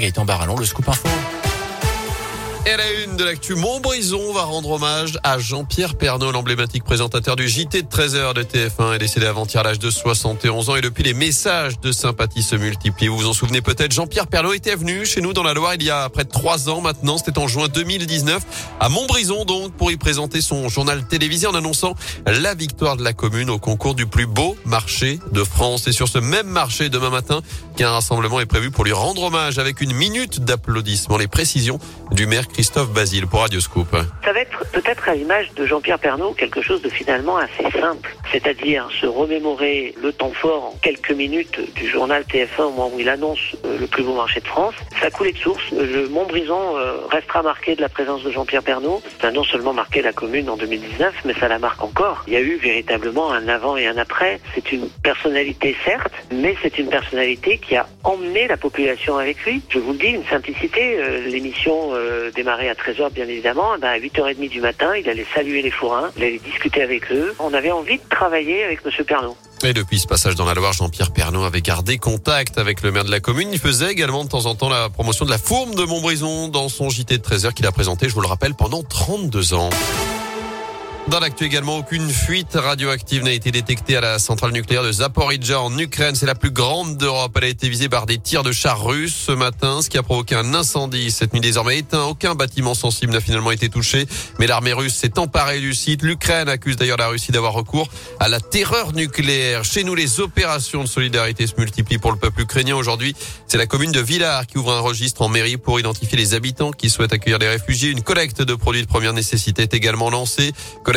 Gaëtan Barallon, le scoop info. Et la une de l'actu, Montbrison va rendre hommage à Jean-Pierre Pernaud, l'emblématique présentateur du JT de 13h de TF1 est décédé avant-hier à l'âge de 71 ans et depuis les messages de sympathie se multiplient. Vous vous en souvenez peut-être, Jean-Pierre Pernaud était venu chez nous dans la Loire il y a près de trois ans maintenant, c'était en juin 2019 à Montbrison donc pour y présenter son journal télévisé en annonçant la victoire de la commune au concours du plus beau marché de France. Et sur ce même marché demain matin, qu'un rassemblement est prévu pour lui rendre hommage avec une minute d'applaudissements. Les précisions du maire Christophe Basile pour Radioscope. Ça va être peut-être à l'image de Jean-Pierre Pernaud quelque chose de finalement assez simple, c'est-à-dire se remémorer le temps fort en quelques minutes du journal TF1 au moment où il annonce euh, le plus beau marché de France. Ça coulait de source. Le Montbrison euh, restera marqué de la présence de Jean-Pierre Pernaud. Ça a non seulement marqué la commune en 2019, mais ça la marque encore. Il y a eu véritablement un avant et un après. C'est une personnalité certes, mais c'est une personnalité qui a emmené la population avec lui. Je vous le dis, une simplicité. Euh, l'émission démarrait à 13h bien évidemment. Eh ben, à 8h30 du matin, il allait saluer les forains, il allait discuter avec eux. On avait envie de travailler avec M. Pernaud. Et depuis ce passage dans la Loire, Jean-Pierre Pernaud avait gardé contact avec le maire de la commune. Il faisait également de temps en temps la promotion de la fourme de Montbrison dans son JT de 13h qu'il a présenté, je vous le rappelle, pendant 32 ans. Dans l'actu également, aucune fuite radioactive n'a été détectée à la centrale nucléaire de Zaporizhzhia en Ukraine. C'est la plus grande d'Europe. Elle a été visée par des tirs de chars russes ce matin, ce qui a provoqué un incendie. Cette nuit désormais éteint. Aucun bâtiment sensible n'a finalement été touché. Mais l'armée russe s'est emparée du site. L'Ukraine accuse d'ailleurs la Russie d'avoir recours à la terreur nucléaire. Chez nous, les opérations de solidarité se multiplient pour le peuple ukrainien. Aujourd'hui, c'est la commune de Villars qui ouvre un registre en mairie pour identifier les habitants qui souhaitent accueillir des réfugiés. Une collecte de produits de première nécessité est également lancée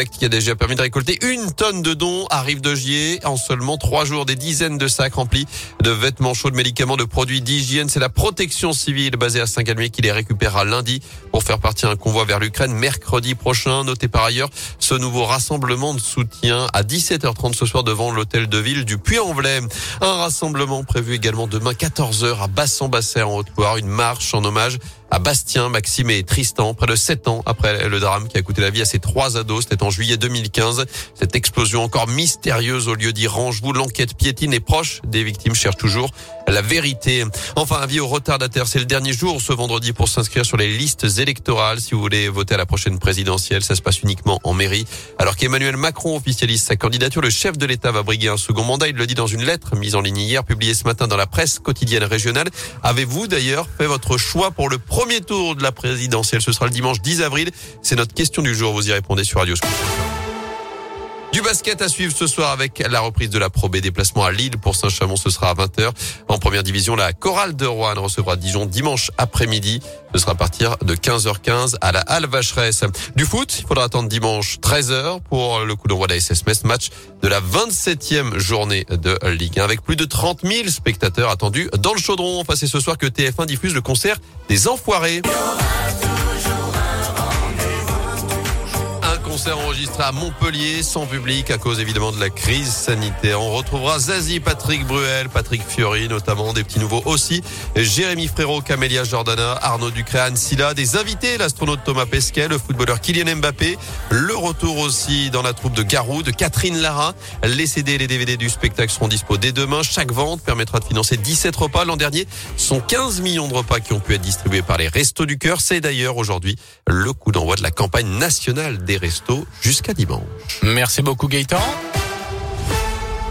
qui a déjà permis de récolter une tonne de dons à Rive de Gier en seulement trois jours. Des dizaines de sacs remplis de vêtements chauds, de médicaments, de produits d'hygiène. C'est la protection civile basée à Saint-Galmier qui les récupérera lundi pour faire partir un convoi vers l'Ukraine mercredi prochain. Notez par ailleurs ce nouveau rassemblement de soutien à 17h30 ce soir devant l'hôtel de ville du Puy-en-Velay. Un rassemblement prévu également demain 14h à Bassan-Basset en Haute-Loire. Une marche en hommage à Bastien, Maxime et Tristan, près de sept ans après le drame qui a coûté la vie à ces trois ados. C'était en juillet 2015. Cette explosion encore mystérieuse au lieu d'Irange. L'enquête piétine et proche des victimes cherche toujours la vérité. Enfin, avis aux retardataires. C'est le dernier jour ce vendredi pour s'inscrire sur les listes électorales. Si vous voulez voter à la prochaine présidentielle, ça se passe uniquement en mairie. Alors qu'Emmanuel Macron officialise sa candidature, le chef de l'État va briguer un second mandat. Il le dit dans une lettre mise en ligne hier, publiée ce matin dans la presse quotidienne régionale. Avez-vous d'ailleurs fait votre choix pour le premier tour de la présidentielle? Ce sera le dimanche 10 avril. C'est notre question du jour. Vous y répondez sur Radio du basket à suivre ce soir avec la reprise de la Pro B. Déplacement à Lille pour Saint-Chamond, ce sera à 20h. En première division, la Chorale de Rouen recevra Dijon dimanche après-midi. Ce sera à partir de 15h15 à la Halle Vacheresse. Du foot, il faudra attendre dimanche 13h pour le coup d'envoi de la SS match de la 27e journée de Ligue 1 avec plus de 30 000 spectateurs attendus dans le chaudron. Enfin, c'est ce soir que TF1 diffuse le concert des Enfoirés. Concert enregistré à Montpellier sans public à cause évidemment de la crise sanitaire. On retrouvera Zazie, Patrick Bruel, Patrick Fiori notamment, des petits nouveaux aussi. Jérémy Frérot, Camélia Jordana, Arnaud Ducréan, Silla, des invités, l'astronaute Thomas Pesquet, le footballeur Kylian Mbappé, le retour aussi dans la troupe de Garou, de Catherine Lara. Les CD et les DVD du spectacle seront dispo dès demain. Chaque vente permettra de financer 17 repas. L'an dernier, sont 15 millions de repas qui ont pu être distribués par les Restos du Cœur. C'est d'ailleurs aujourd'hui le coup d'envoi de la campagne nationale des Restos jusqu'à dimanche. Merci beaucoup Gaëtan.